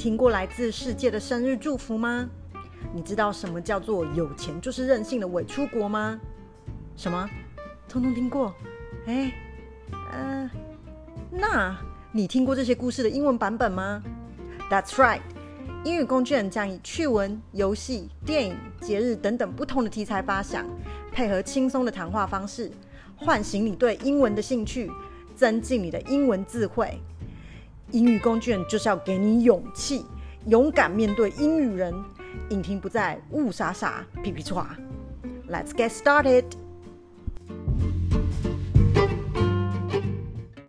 听过来自世界的生日祝福吗？你知道什么叫做有钱就是任性的伪出国吗？什么？通通听过？哎，呃，那你听过这些故事的英文版本吗？That's right，英语工具人将以趣闻、游戏、电影、节日等等不同的题材发想，配合轻松的谈话方式，唤醒你对英文的兴趣，增进你的英文智慧。英语工具人就是要给你勇气，勇敢面对英语人，引擎不在雾傻傻、皮皮剉。Let's get started.